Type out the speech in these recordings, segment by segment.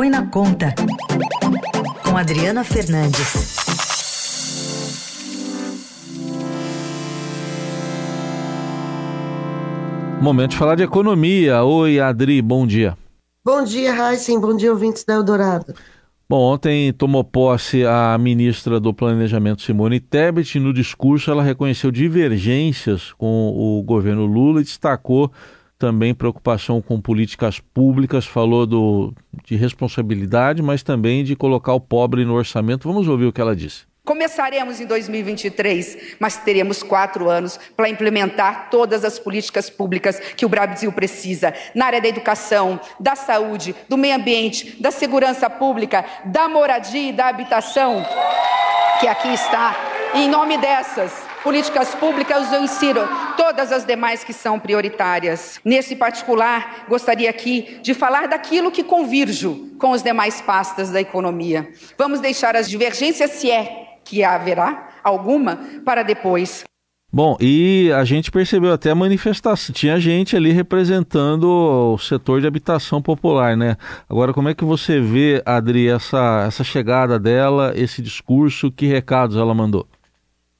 Põe na Conta, com Adriana Fernandes. Momento de falar de economia. Oi, Adri, bom dia. Bom dia, Heisen. Bom dia, ouvintes da Eldorado. Bom, ontem tomou posse a ministra do Planejamento, Simone Tebet. No discurso, ela reconheceu divergências com o governo Lula e destacou também preocupação com políticas públicas, falou do, de responsabilidade, mas também de colocar o pobre no orçamento. Vamos ouvir o que ela disse. Começaremos em 2023, mas teremos quatro anos para implementar todas as políticas públicas que o Brasil precisa na área da educação, da saúde, do meio ambiente, da segurança pública, da moradia e da habitação, que aqui está. E em nome dessas políticas públicas, eu insiro todas as demais que são prioritárias. Nesse particular, gostaria aqui de falar daquilo que convirjo com os demais pastas da economia. Vamos deixar as divergências, se é que haverá alguma para depois. Bom, e a gente percebeu até a manifestação, tinha gente ali representando o setor de habitação popular, né? Agora, como é que você vê, Adri, essa, essa chegada dela, esse discurso, que recados ela mandou?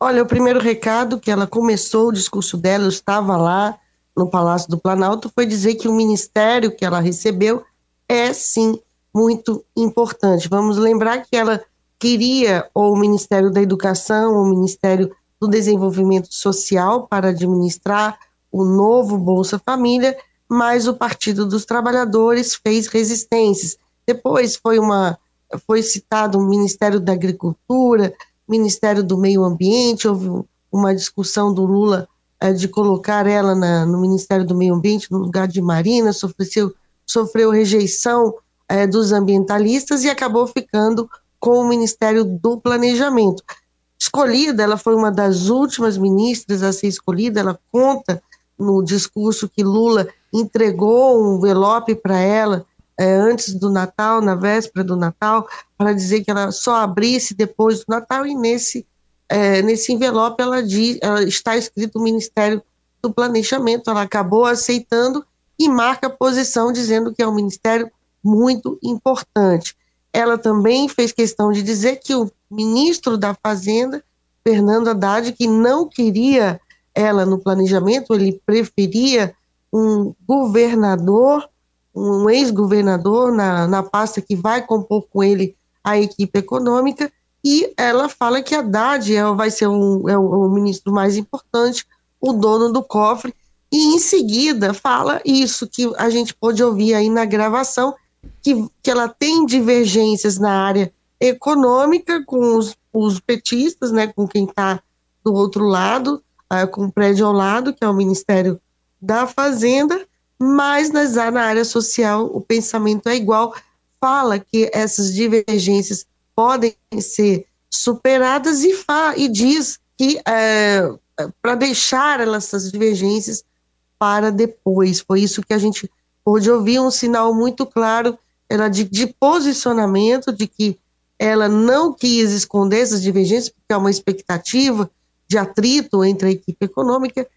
Olha, o primeiro recado que ela começou o discurso dela, eu estava lá no Palácio do Planalto, foi dizer que o ministério que ela recebeu é sim muito importante. Vamos lembrar que ela queria ou o Ministério da Educação, ou o Ministério do Desenvolvimento Social para administrar o novo Bolsa Família, mas o Partido dos Trabalhadores fez resistências. Depois foi uma foi citado o Ministério da Agricultura, Ministério do Meio Ambiente, houve uma discussão do Lula é, de colocar ela na, no Ministério do Meio Ambiente no lugar de Marina, sofreu, sofreu rejeição é, dos ambientalistas e acabou ficando com o Ministério do Planejamento. Escolhida, ela foi uma das últimas ministras a ser escolhida, ela conta no discurso que Lula entregou um envelope para ela é, antes do Natal, na véspera do Natal, para dizer que ela só abrisse depois do Natal, e nesse, é, nesse envelope ela, diz, ela está escrito o Ministério do Planejamento, ela acabou aceitando e marca a posição dizendo que é um ministério muito importante. Ela também fez questão de dizer que o ministro da Fazenda, Fernando Haddad, que não queria ela no planejamento, ele preferia um governador, um ex-governador na, na pasta que vai compor com ele a equipe econômica, e ela fala que Haddad é, vai ser um, é o, o ministro mais importante, o dono do cofre, e em seguida fala isso que a gente pôde ouvir aí na gravação, que, que ela tem divergências na área econômica com os, os petistas, né, com quem está do outro lado, uh, com o prédio ao lado, que é o Ministério da Fazenda, mas nas, na área social o pensamento é igual, fala que essas divergências podem ser superadas e, fa, e diz que é, para deixar essas divergências para depois. Foi isso que a gente pôde ouvir um sinal muito claro era de, de posicionamento, de que ela não quis esconder essas divergências, porque há uma expectativa de atrito entre a equipe econômica,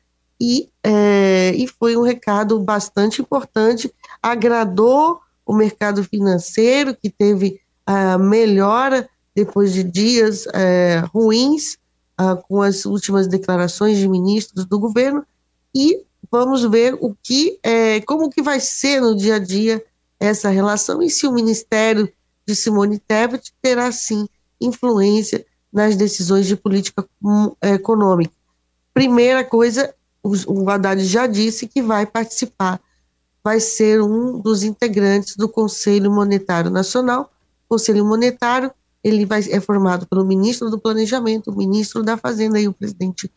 e, é, e foi um recado bastante importante, agradou o mercado financeiro, que teve a melhora depois de dias é, ruins, ah, com as últimas declarações de ministros do governo, e vamos ver o que, é, como que vai ser no dia a dia essa relação e se o Ministério de Simone Tebet terá, sim, influência nas decisões de política hum, econômica. Primeira coisa, o Haddad já disse que vai participar, vai ser um dos integrantes do Conselho Monetário Nacional. O Conselho Monetário ele vai, é formado pelo ministro do Planejamento, o ministro da Fazenda e o presidente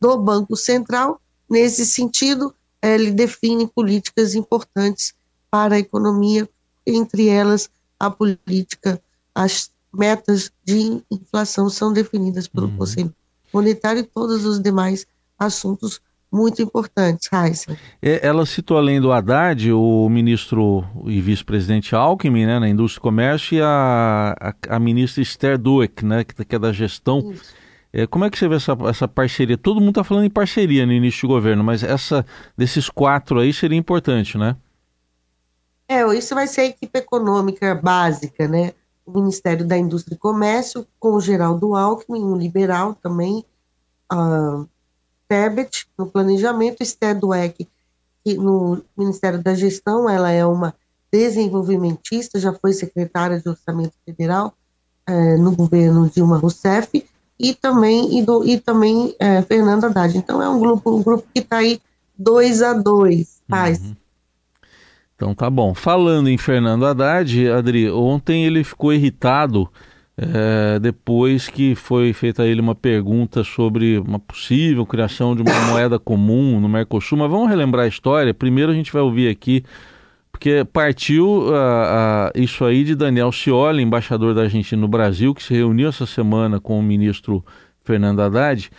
do Banco Central. Nesse sentido, ele define políticas importantes para a economia, entre elas a política, as metas de inflação são definidas pelo uhum. Conselho Monetário e todos os demais assuntos muito importantes, Heisen. É, ela citou além do Haddad, o ministro e vice-presidente Alckmin, né, na Indústria e Comércio, e a, a, a ministra Esther Dueck, né, que, que é da gestão. É, como é que você vê essa, essa parceria? Todo mundo está falando em parceria no início do governo, mas essa desses quatro aí seria importante, né? É, isso vai ser a equipe econômica básica, né? O Ministério da Indústria e Comércio, com o Geraldo Alckmin, um liberal também, uh, Tebet no planejamento, Esther Dweck que no Ministério da Gestão, ela é uma desenvolvimentista, já foi secretária de Orçamento Federal é, no governo Dilma Rousseff, e também, e, do, e também é, Fernanda Haddad. Então é um grupo, um grupo que está aí dois a dois, faz. Uhum. Então tá bom. Falando em Fernando Haddad, Adri, ontem ele ficou irritado é, depois que foi feita a ele uma pergunta sobre uma possível criação de uma moeda comum no Mercosul. Mas vamos relembrar a história. Primeiro a gente vai ouvir aqui, porque partiu uh, uh, isso aí de Daniel Scioli, embaixador da Argentina no Brasil, que se reuniu essa semana com o ministro Fernando Haddad.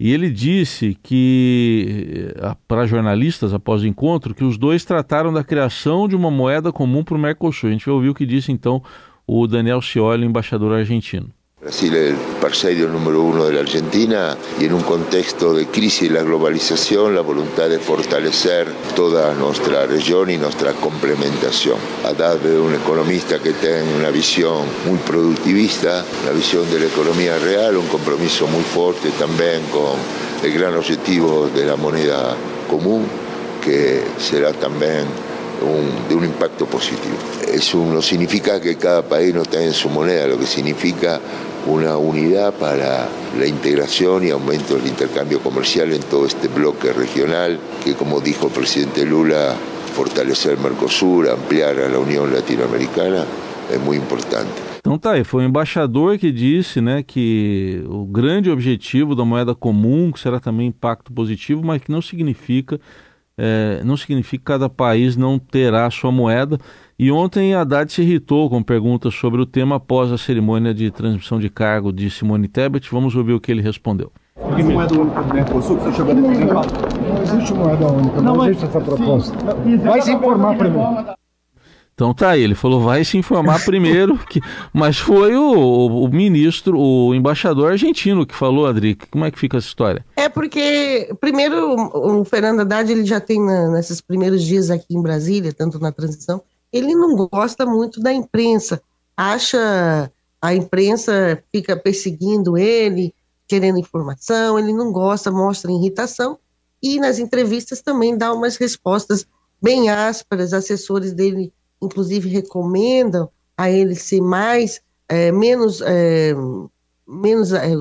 E ele disse que, eh, para jornalistas, após o encontro, que os dois trataram da criação de uma moeda comum para o Mercosul. A gente vai ouvir o que disse então o Daniel Scioli, embaixador argentino. Brasil es el parceiro número uno de la Argentina y en un contexto de crisis de la globalización, la voluntad de fortalecer toda nuestra región y nuestra complementación. Haddad es un economista que tiene una visión muy productivista, la visión de la economía real, un compromiso muy fuerte también con el gran objetivo de la moneda común, que será también un, de un impacto positivo. Eso no significa que cada país no tenga su moneda, lo que significa una unidad para la integración y aumento del intercambio comercial en todo este bloque regional, que como dijo el presidente Lula, fortalecer Mercosur, ampliar a la Unión Latinoamericana, é muito importante. Então tá aí, foi o embaixador que disse né, que o grande objetivo da moeda comum, que será também impacto positivo, mas que não significa é, não significa que cada país não terá sua moeda. E ontem Haddad se irritou com perguntas sobre o tema após a cerimônia de transmissão de cargo de Simone Tebet. Vamos ouvir o que ele respondeu. Que moeda única do Mercosul que você chegou a defender? Não existe moeda única, não, não existe essa proposta. Vai se informar primeiro. Então tá aí, ele falou, vai se informar primeiro, que... mas foi o, o, ministro, o embaixador argentino que falou, Adri, como é que fica essa história? É porque, primeiro, o Fernando Haddad, ele já tem, na, nesses primeiros dias aqui em Brasília, tanto na transição, ele não gosta muito da imprensa, acha a imprensa fica perseguindo ele, querendo informação, ele não gosta, mostra irritação, e nas entrevistas também dá umas respostas bem ásperas, assessores dele inclusive recomendam a ele ser mais, é, menos, é, menos é,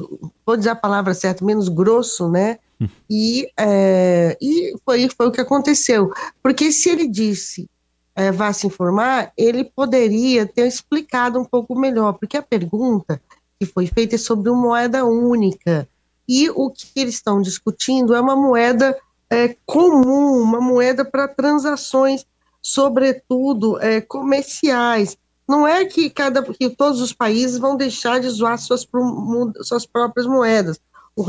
vou dizer a palavra certa, menos grosso, né? Hum. E, é, e foi, foi o que aconteceu. Porque se ele disse é, vá se informar, ele poderia ter explicado um pouco melhor, porque a pergunta que foi feita é sobre uma moeda única. E o que eles estão discutindo é uma moeda é, comum, uma moeda para transações sobretudo é, comerciais. Não é que, cada, que todos os países vão deixar de zoar suas, suas próprias moedas, o,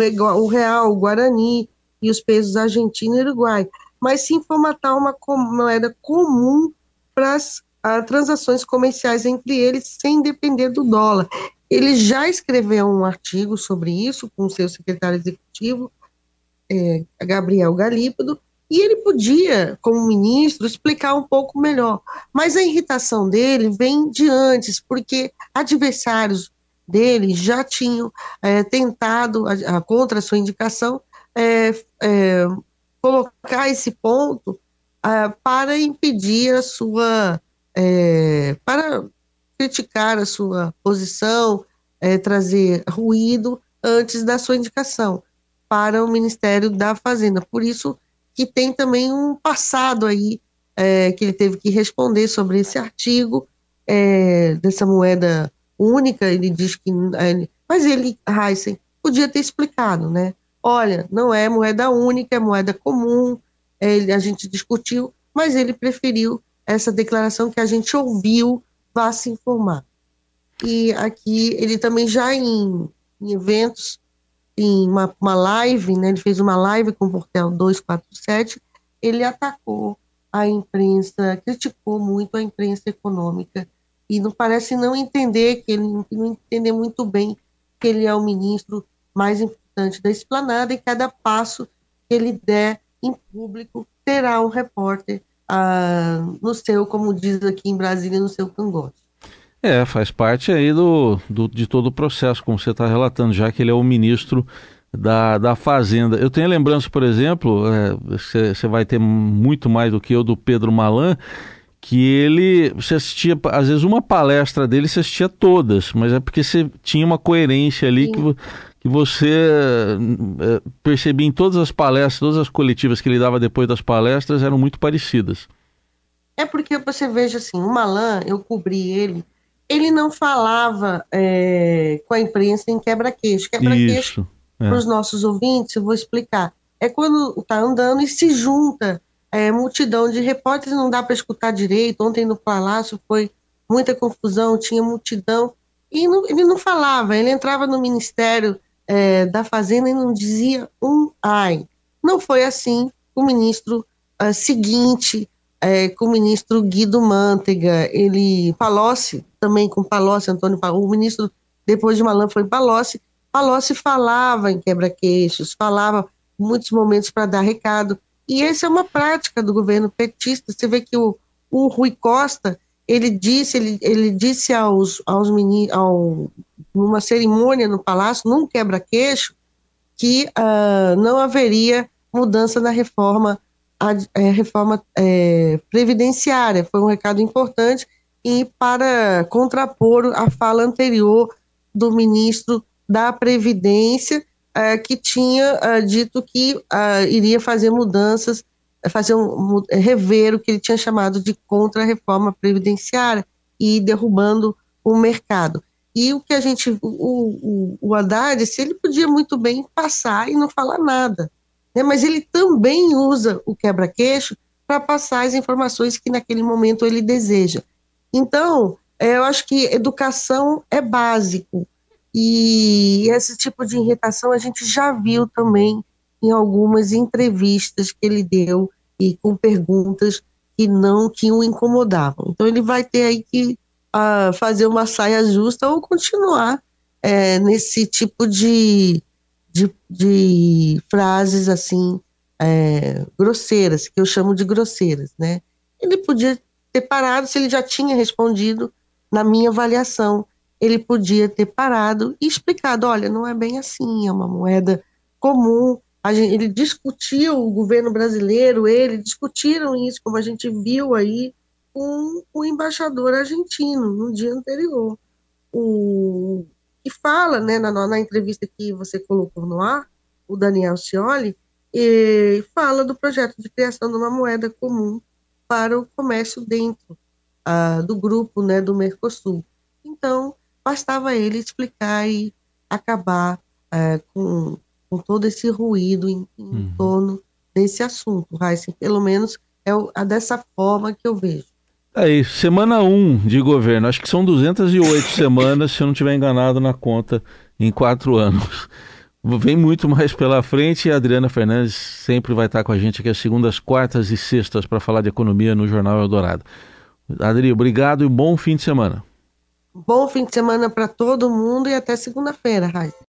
real, o guarani e os pesos argentino e uruguai, mas sim formatar uma moeda comum para as transações comerciais entre eles, sem depender do dólar. Ele já escreveu um artigo sobre isso com seu secretário executivo, é, Gabriel Galípolo, e ele podia, como ministro, explicar um pouco melhor. Mas a irritação dele vem de antes, porque adversários dele já tinham é, tentado, a, a, contra a sua indicação, é, é, colocar esse ponto para impedir a sua. É, para criticar a sua posição, é, trazer ruído antes da sua indicação para o Ministério da Fazenda. Por isso, que tem também um passado aí, é, que ele teve que responder sobre esse artigo é, dessa moeda única. Ele diz que. É, mas ele, Heisen, podia ter explicado, né? Olha, não é moeda única, é moeda comum, ele, a gente discutiu, mas ele preferiu essa declaração que a gente ouviu, vá se informar. E aqui ele também já em, em eventos em uma, uma live, né, ele fez uma live com o Portel 247, ele atacou a imprensa, criticou muito a imprensa econômica e não parece não entender que ele não entender muito bem que ele é o ministro mais importante da esplanada e cada passo que ele der em público terá um repórter ah, no seu, como diz aqui em Brasília, no seu cangote. É, faz parte aí do, do de todo o processo, como você está relatando, já que ele é o ministro da, da Fazenda. Eu tenho lembrança, por exemplo, você é, vai ter muito mais do que eu do Pedro Malan, que ele, você assistia, às vezes uma palestra dele você assistia todas, mas é porque você tinha uma coerência ali que, que você é, percebia em todas as palestras, todas as coletivas que ele dava depois das palestras eram muito parecidas. É porque você veja assim, o Malan, eu cobri ele, ele não falava é, com a imprensa em quebra-queixo. Quebra-queixo, é. para os nossos ouvintes, eu vou explicar. É quando está andando e se junta é, multidão de repórteres, não dá para escutar direito. Ontem no Palácio foi muita confusão, tinha multidão. E não, ele não falava, ele entrava no Ministério é, da Fazenda e não dizia um ai. Não foi assim o ministro uh, seguinte, é, com o ministro Guido Mantega, ele, Palocci, também com Palocci, Antônio Palocci, o ministro, depois de Malan, foi Palocci, Palocci falava em quebra-queixos, falava muitos momentos para dar recado, e essa é uma prática do governo petista. Você vê que o, o Rui Costa, ele disse, ele, ele disse aos, aos meninos, ao, numa cerimônia no Palácio, num quebra-queixo, que uh, não haveria mudança na reforma, a, é, reforma é, previdenciária. Foi um recado importante e para contrapor a fala anterior do ministro da Previdência, uh, que tinha uh, dito que uh, iria fazer mudanças, fazer um, rever o que ele tinha chamado de contra-reforma previdenciária e derrubando o mercado. E o que a gente, o, o, o Haddad, se ele podia muito bem passar e não falar nada, né? mas ele também usa o quebra-queixo para passar as informações que naquele momento ele deseja. Então, eh, eu acho que educação é básico, e esse tipo de irritação a gente já viu também em algumas entrevistas que ele deu e com perguntas que não que o incomodavam. Então ele vai ter aí que uh, fazer uma saia justa ou continuar é, nesse tipo de, de, de frases assim é, grosseiras, que eu chamo de grosseiras, né? Ele podia ter parado se ele já tinha respondido na minha avaliação ele podia ter parado e explicado: olha, não é bem assim, é uma moeda comum. Gente, ele discutiu, o governo brasileiro, ele discutiram isso, como a gente viu aí com o embaixador argentino no dia anterior. O, e fala, né, na, na entrevista que você colocou no ar, o Daniel Scioli, e fala do projeto de criação de uma moeda comum para o comércio dentro uh, do grupo né, do Mercosul. Então, bastava ele explicar e acabar é, com, com, todo esse ruído em, em uhum. torno desse assunto, Heisen. Pelo menos é o, é dessa forma que eu vejo. Aí, semana 1 um de governo, acho que são 208 semanas, se eu não estiver enganado na conta, em quatro anos. Vem muito mais pela frente e a Adriana Fernandes sempre vai estar com a gente aqui às segundas, quartas e sextas para falar de economia no Jornal Eldorado. Adri, obrigado e bom fim de semana. Bom fim de semana para todo mundo e até segunda-feira, Raíssa.